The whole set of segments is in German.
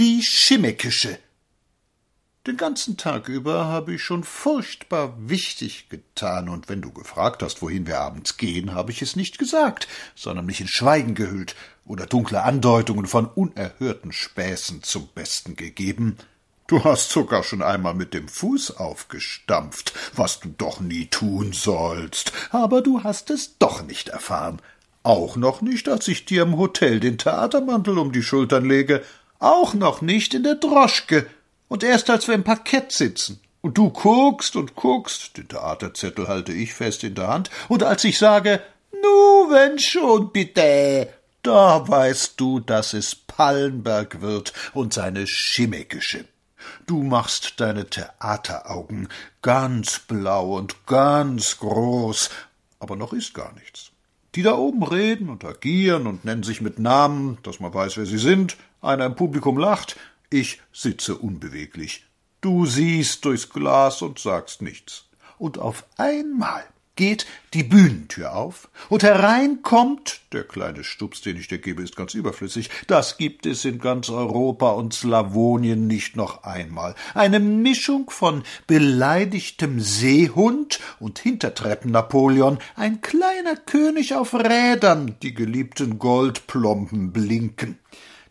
die Schimmekische. Den ganzen Tag über habe ich schon furchtbar wichtig getan, und wenn du gefragt hast, wohin wir abends gehen, habe ich es nicht gesagt, sondern mich in Schweigen gehüllt oder dunkle Andeutungen von unerhörten Späßen zum Besten gegeben. Du hast sogar schon einmal mit dem Fuß aufgestampft, was du doch nie tun sollst, aber du hast es doch nicht erfahren. Auch noch nicht, als ich dir im Hotel den Theatermantel um die Schultern lege, auch noch nicht in der Droschke, und erst als wir im Parkett sitzen. Und du guckst und guckst, den Theaterzettel halte ich fest in der Hand, und als ich sage, nu, wenn schon, bitte, da weißt du, dass es Pallenberg wird und seine Schimmekische. Du machst deine Theateraugen ganz blau und ganz groß, aber noch ist gar nichts. Die da oben reden und agieren und nennen sich mit Namen, dass man weiß, wer sie sind, einer im Publikum lacht, ich sitze unbeweglich. Du siehst durchs Glas und sagst nichts. Und auf einmal geht die Bühnentür auf und herein kommt der kleine Stups, den ich dir gebe, ist ganz überflüssig. Das gibt es in ganz Europa und Slawonien nicht noch einmal. Eine Mischung von beleidigtem Seehund und Hintertreppen Napoleon, ein kleiner König auf Rädern, die geliebten Goldplomben blinken.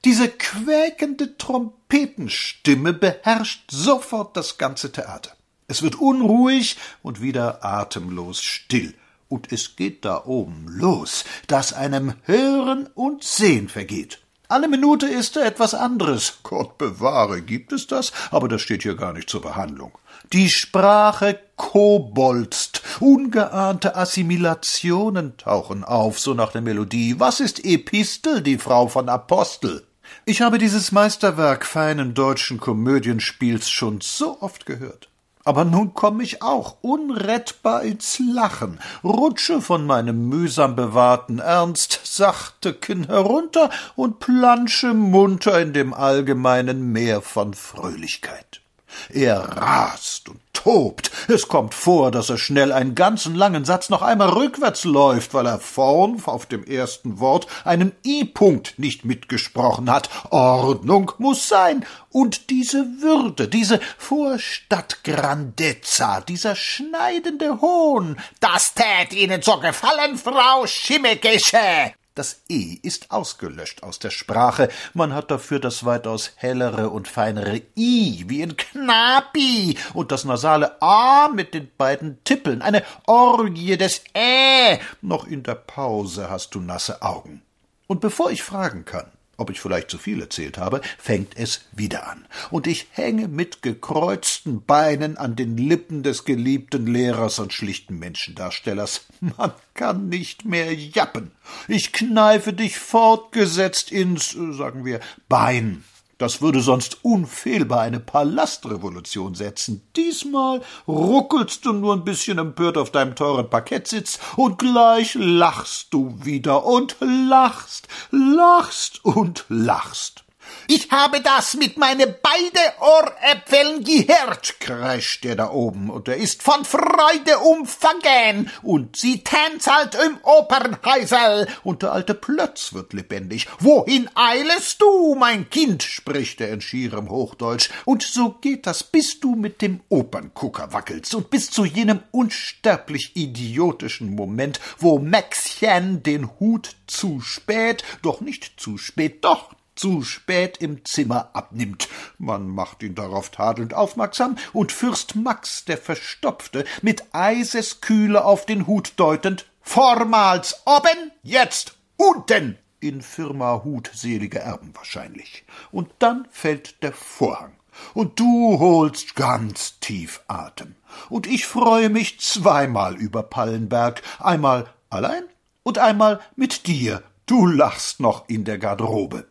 Diese quäkende Trompetenstimme beherrscht sofort das ganze Theater. Es wird unruhig und wieder atemlos still. Und es geht da oben los, dass einem Hören und Sehen vergeht. Alle Minute ist da etwas anderes. Gott bewahre, gibt es das? Aber das steht hier gar nicht zur Behandlung. Die Sprache kobolzt. Ungeahnte Assimilationen tauchen auf, so nach der Melodie. Was ist Epistel, die Frau von Apostel? Ich habe dieses Meisterwerk feinen deutschen Komödienspiels schon so oft gehört. Aber nun komme ich auch unrettbar ins Lachen, rutsche von meinem mühsam bewahrten Ernst sachte Kinn herunter und plansche munter in dem allgemeinen Meer von Fröhlichkeit. Er rast und tobt. Es kommt vor, dass er schnell einen ganzen langen Satz noch einmal rückwärts läuft, weil er vorn auf dem ersten Wort einen I-Punkt nicht mitgesprochen hat. Ordnung muss sein. Und diese Würde, diese Vorstadtgrandezza, dieser schneidende Hohn, das tät Ihnen so gefallen, Frau Schimmekische. Das E ist ausgelöscht aus der Sprache. Man hat dafür das weitaus hellere und feinere I, wie in Knapi, und das nasale A mit den beiden Tippeln. Eine Orgie des Ä. Noch in der Pause hast du nasse Augen. Und bevor ich fragen kann, ob ich vielleicht zu viel erzählt habe, fängt es wieder an, und ich hänge mit gekreuzten Beinen an den Lippen des geliebten Lehrers und schlichten Menschendarstellers. Man kann nicht mehr jappen. Ich kneife dich fortgesetzt ins, sagen wir, Bein. Das würde sonst unfehlbar eine Palastrevolution setzen. Diesmal ruckelst du nur ein bisschen empört auf deinem teuren Parkettsitz und gleich lachst du wieder und lachst, lachst und lachst. Ich habe das mit meine beide Ohräpfeln gehört, kreischt er da oben, und er ist von Freude umfangen, und sie tänzelt im Opernhäusel, und der alte Plötz wird lebendig. Wohin eilest du, mein Kind? spricht er in schierem Hochdeutsch, und so geht das, bis du mit dem Operngucker wackelst, und bis zu jenem unsterblich idiotischen Moment, wo Maxchen den Hut zu spät, doch nicht zu spät, doch zu spät im Zimmer abnimmt. Man macht ihn darauf tadelnd aufmerksam, und Fürst Max, der Verstopfte, mit Eiseskühle auf den Hut deutend, vormals oben, jetzt unten, in Firma Hut seliger Erben wahrscheinlich. Und dann fällt der Vorhang. Und du holst ganz tief Atem. Und ich freue mich zweimal über Pallenberg, einmal allein und einmal mit dir. Du lachst noch in der Garderobe.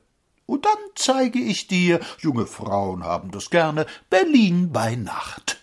Und dann zeige ich dir, junge Frauen haben das gerne, Berlin bei Nacht.